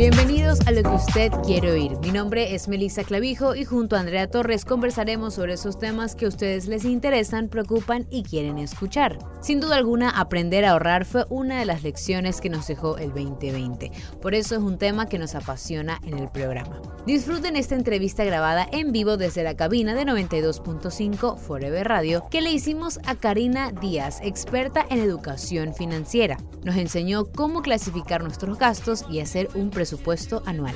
Bienvenidos a lo que usted quiere oír. Mi nombre es Melissa Clavijo y junto a Andrea Torres conversaremos sobre esos temas que a ustedes les interesan, preocupan y quieren escuchar. Sin duda alguna, aprender a ahorrar fue una de las lecciones que nos dejó el 2020. Por eso es un tema que nos apasiona en el programa. Disfruten esta entrevista grabada en vivo desde la cabina de 92.5 Forever Radio que le hicimos a Karina Díaz, experta en educación financiera. Nos enseñó cómo clasificar nuestros gastos y hacer un presupuesto presupuesto anual.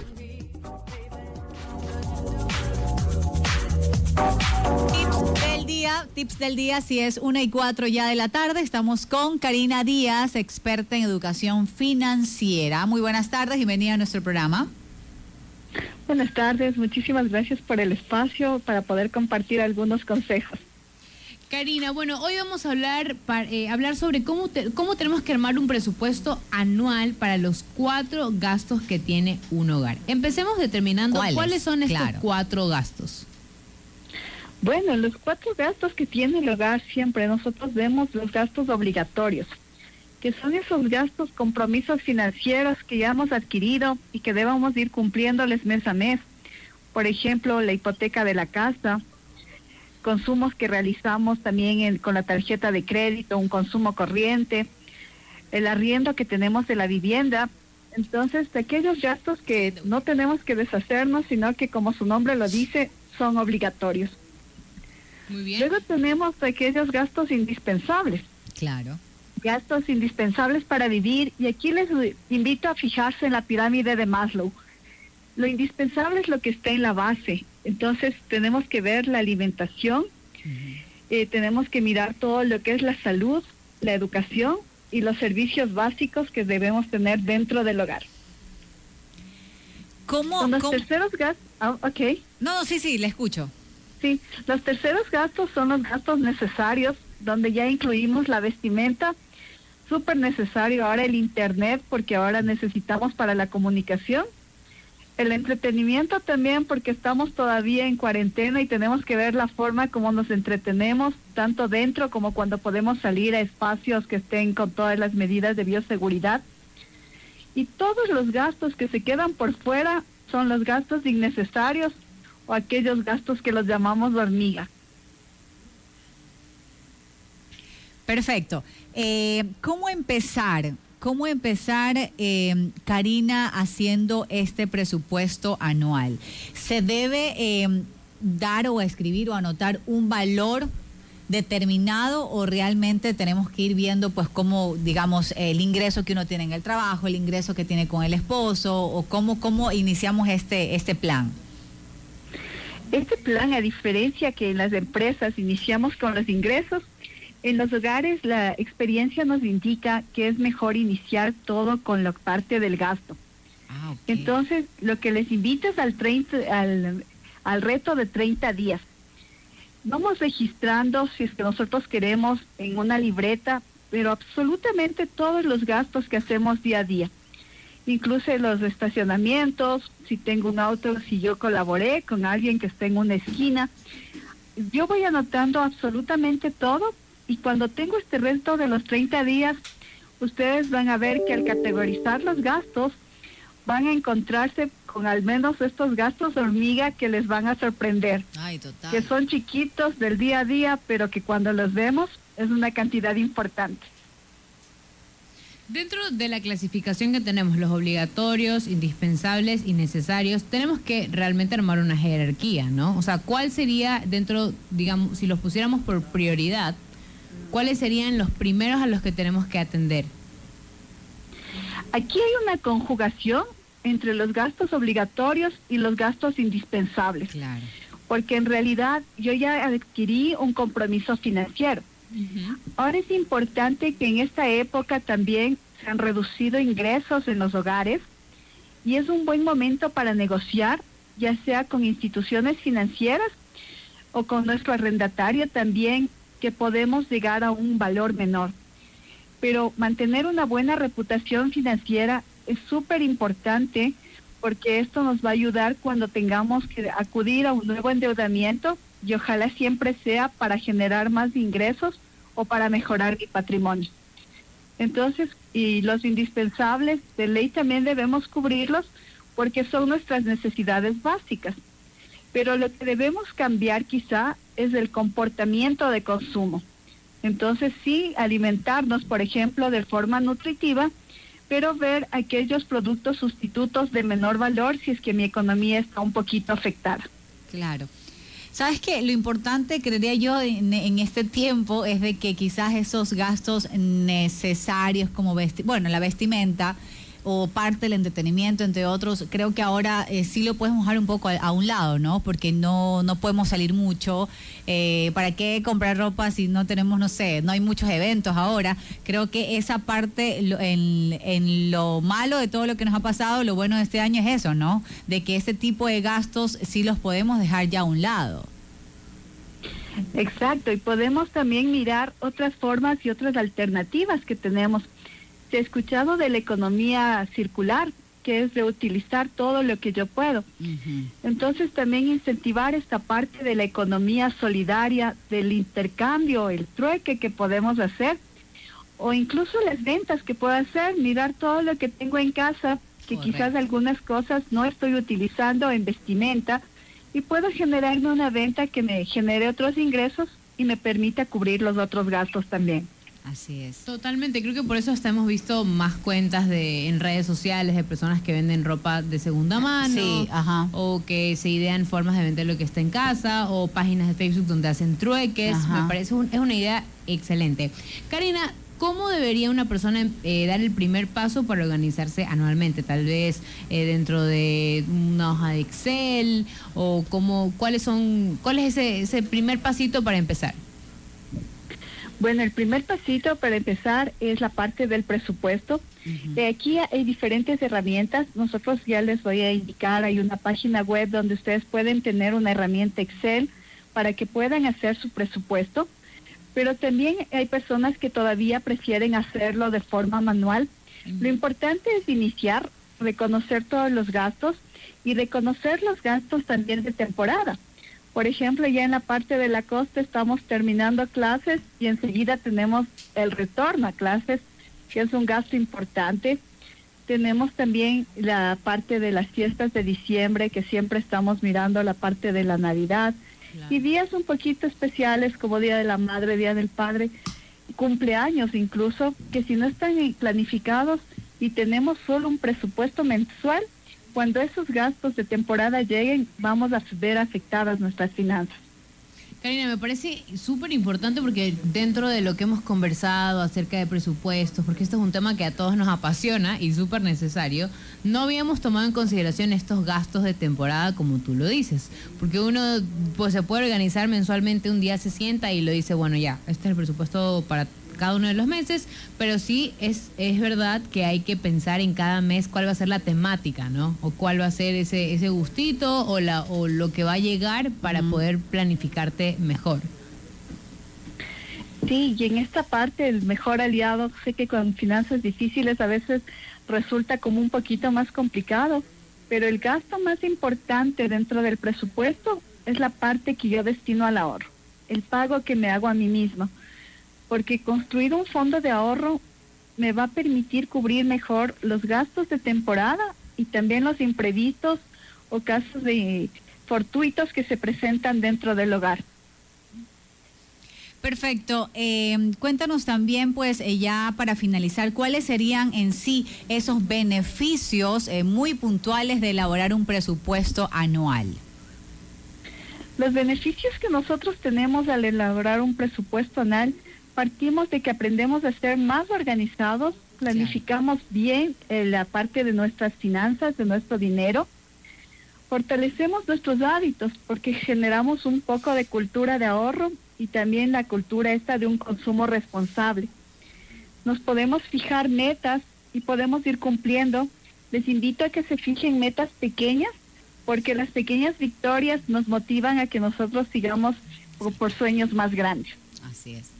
Tips del día, tips del día, si es una y cuatro ya de la tarde, estamos con Karina Díaz, experta en educación financiera. Muy buenas tardes, bienvenida a nuestro programa. Buenas tardes, muchísimas gracias por el espacio para poder compartir algunos consejos. Karina, bueno, hoy vamos a hablar, eh, hablar sobre cómo, cómo tenemos que armar un presupuesto anual para los cuatro gastos que tiene un hogar. Empecemos determinando cuáles, son estos cuatro gastos. Bueno, los cuatro gastos que tiene el hogar siempre nosotros vemos los gastos obligatorios, que son esos gastos, compromisos financieros que ya hemos adquirido y que debemos ir cumpliéndoles mes a mes. Por ejemplo, la hipoteca de la casa, consumos que realizamos también con la tarjeta de crédito, un consumo corriente, el arriendo que tenemos de la vivienda. Entonces, de aquellos gastos que no tenemos que deshacernos, sino que como su nombre lo dice, son obligatorios. Muy bien. Luego tenemos aquellos gastos indispensables. Claro. Gastos indispensables para vivir y aquí les invito a fijarse en la pirámide de Maslow. Lo indispensable es lo que está en la base, entonces tenemos que ver la alimentación, eh, tenemos que mirar todo lo que es la salud, la educación y los servicios básicos que debemos tener dentro del hogar. ¿Cómo? los terceros gastos, ah, ok. No, no, sí, sí, le escucho. Sí, los terceros gastos son los gastos necesarios, donde ya incluimos la vestimenta, súper necesario ahora el Internet, porque ahora necesitamos para la comunicación el entretenimiento también porque estamos todavía en cuarentena y tenemos que ver la forma como nos entretenemos, tanto dentro como cuando podemos salir a espacios que estén con todas las medidas de bioseguridad. Y todos los gastos que se quedan por fuera son los gastos innecesarios o aquellos gastos que los llamamos hormiga. Perfecto. Eh, ¿Cómo empezar? ¿Cómo empezar, eh, Karina, haciendo este presupuesto anual? ¿Se debe eh, dar o escribir o anotar un valor determinado o realmente tenemos que ir viendo pues cómo digamos el ingreso que uno tiene en el trabajo, el ingreso que tiene con el esposo o cómo cómo iniciamos este este plan? Este plan a diferencia que en las empresas iniciamos con los ingresos, en los hogares la experiencia nos indica que es mejor iniciar todo con la parte del gasto. Ah, Entonces, lo que les invito es al, 30, al, al reto de 30 días. Vamos registrando, si es que nosotros queremos, en una libreta, pero absolutamente todos los gastos que hacemos día a día. Incluso los estacionamientos, si tengo un auto, si yo colaboré con alguien que esté en una esquina. Yo voy anotando absolutamente todo y cuando tengo este resto de los 30 días, ustedes van a ver que al categorizar los gastos, van a encontrarse con al menos estos gastos hormiga que les van a sorprender. Que son chiquitos del día a día, pero que cuando los vemos es una cantidad importante. Dentro de la clasificación que tenemos, los obligatorios, indispensables y necesarios, tenemos que realmente armar una jerarquía, ¿no? O sea, ¿cuál sería dentro, digamos, si los pusiéramos por prioridad, ¿cuáles serían los primeros a los que tenemos que atender? Aquí hay una conjugación entre los gastos obligatorios y los gastos indispensables. Claro. Porque en realidad yo ya adquirí un compromiso financiero. Ahora es importante que en esta época también se han reducido ingresos en los hogares y es un buen momento para negociar, ya sea con instituciones financieras o con nuestro arrendatario también que podemos llegar a un valor menor. Pero mantener una buena reputación financiera es súper importante porque esto nos va a ayudar cuando tengamos que acudir a un nuevo endeudamiento y ojalá siempre sea para generar más ingresos o para mejorar mi patrimonio. Entonces, y los indispensables de ley también debemos cubrirlos porque son nuestras necesidades básicas. Pero lo que debemos cambiar quizá es el comportamiento de consumo. Entonces sí, alimentarnos, por ejemplo, de forma nutritiva, pero ver aquellos productos sustitutos de menor valor si es que mi economía está un poquito afectada. Claro. Sabes que lo importante, creería yo, en, este tiempo es de que quizás esos gastos necesarios como bueno, la vestimenta o parte del entretenimiento, entre otros, creo que ahora eh, sí lo podemos dejar un poco a, un lado, ¿no? Porque no, no podemos salir mucho. Eh, ¿Para qué comprar ropa si no tenemos, no sé, no hay muchos eventos ahora? Creo que esa parte, en, en lo malo de todo lo que nos ha pasado, lo bueno de este año es eso, ¿no? De que ese tipo de gastos sí los podemos dejar ya a un lado. Exacto, y podemos también mirar otras formas y otras alternativas que tenemos he escuchado de la economía circular, que es de utilizar todo lo que yo puedo. Entonces también incentivar esta parte de la economía solidaria, del intercambio, el trueque que podemos hacer, o incluso las ventas que puedo hacer, mirar todo lo que tengo en casa, que quizás algunas cosas no estoy utilizando en vestimenta, y puedo generarme una venta que me genere otros ingresos y me permita cubrir los otros gastos también. Así es. Totalmente, creo que por eso hasta hemos visto más cuentas de en redes sociales de personas que venden ropa de segunda mano sí, ajá. o que se idean formas de vender lo que está en casa o páginas de Facebook donde hacen trueques. Me parece es una idea excelente. Karina, ¿Cómo debería una persona eh, dar el primer paso para organizarse anualmente? Tal vez eh, dentro de una hoja de Excel o cómo, cuáles son, cuál es ese, ese primer pasito para empezar. Bueno, el primer pasito para empezar es la parte del presupuesto. Aquí hay diferentes herramientas. Nosotros ya les voy a indicar, hay una página web donde ustedes pueden tener una herramienta Excel para que puedan hacer su presupuesto. Pero también hay personas que todavía prefieren hacerlo de forma manual. Lo importante es iniciar, reconocer todos los gastos y reconocer los gastos también de temporada. Por ejemplo, ya en la parte de la costa estamos terminando clases y enseguida tenemos el retorno a clases, que es un gasto importante. Tenemos también la parte de las fiestas de diciembre, que siempre estamos mirando la parte de la Navidad. Y días un poquito especiales como Día de la Madre, Día del Padre, cumpleaños incluso, que si no están planificados y tenemos solo un presupuesto mensual, cuando esos gastos de temporada lleguen, vamos a ver afectadas nuestras finanzas. Karina, me parece súper importante porque dentro de lo que hemos conversado acerca de presupuestos, porque esto es un tema que a todos nos apasiona y súper necesario, no habíamos tomado en consideración estos gastos de temporada como tú lo dices, porque uno pues se puede organizar mensualmente, un día se sienta y lo dice, bueno ya, este es el presupuesto para cada uno de los meses, pero sí es, es verdad que hay que pensar en cada mes cuál va a ser la temática, ¿no? O cuál va a ser ese, ese gustito o, la, o lo que va a llegar para poder planificarte mejor. Sí, y en esta parte el mejor aliado, sé que con finanzas difíciles a veces resulta como un poquito más complicado, pero el gasto más importante dentro del presupuesto es la parte que yo destino al ahorro, el pago que me hago a mí mismo porque construir un fondo de ahorro me va a permitir cubrir mejor los gastos de temporada y también los imprevistos o casos de fortuitos que se presentan dentro del hogar. Perfecto. Eh, cuéntanos también, pues, eh, ya para finalizar, cuáles serían en sí esos beneficios eh, muy puntuales de elaborar un presupuesto anual. Los beneficios que nosotros tenemos al elaborar un presupuesto anual partimos de que aprendemos a ser más organizados, planificamos bien eh, la parte de nuestras finanzas, de nuestro dinero, fortalecemos nuestros hábitos porque generamos un poco de cultura de ahorro y también la cultura esta de un consumo responsable. Nos podemos fijar metas y podemos ir cumpliendo. Les invito a que se fijen metas pequeñas porque las pequeñas victorias nos motivan a que nosotros sigamos por sueños más grandes. Así es.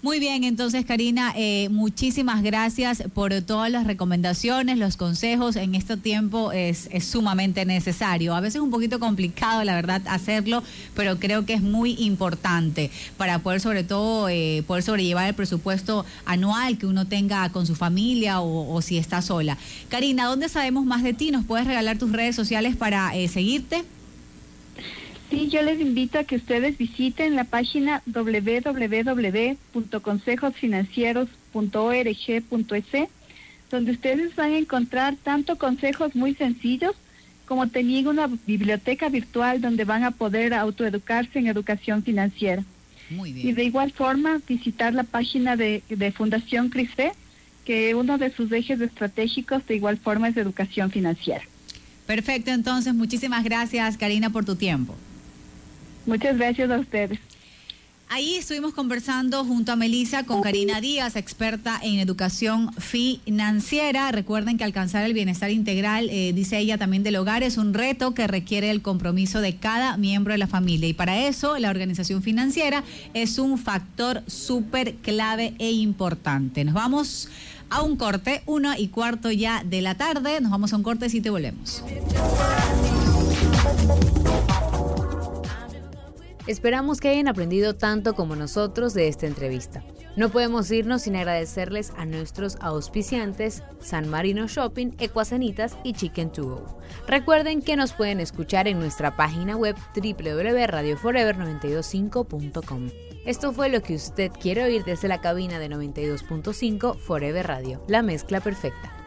Muy bien, entonces Karina, eh, muchísimas gracias por todas las recomendaciones, los consejos. En este tiempo es, sumamente necesario. A veces es un poquito complicado, la verdad, hacerlo, pero creo que es muy importante para poder sobre todo eh, poder sobrellevar el presupuesto anual que uno tenga con su familia o, si está sola. Karina, ¿dónde sabemos más de ti? ¿Nos puedes regalar tus redes sociales para eh, seguirte? Sí, yo les invito a que ustedes visiten la página www.consejosfinancieros.org.es, donde ustedes van a encontrar tanto consejos muy sencillos como teniendo una biblioteca virtual donde van a poder autoeducarse en educación financiera. Muy bien. Y de igual forma visitar la página de, de Fundación CRISFE, que uno de sus ejes estratégicos de igual forma es educación financiera. Perfecto, entonces muchísimas gracias Karina por tu tiempo. Muchas gracias a ustedes. Ahí estuvimos conversando junto a Melisa con Karina Díaz, experta en educación financiera. Recuerden que alcanzar el bienestar integral, eh, dice ella también del hogar, es un reto que requiere el compromiso de cada miembro de la familia. Y para eso la organización financiera es un factor súper clave e importante. Nos vamos a un corte, uno y cuarto ya de la tarde. Nos vamos a un corte y te volvemos. Esperamos que hayan aprendido tanto como nosotros de esta entrevista. No podemos irnos sin agradecerles a nuestros auspiciantes San Marino Shopping, Ecuasanitas y Chicken to Go. Recuerden que nos pueden escuchar en nuestra página web www.radioforever925.com. Esto fue lo que usted quiere oír desde la cabina de 92.5 Forever Radio, la mezcla perfecta.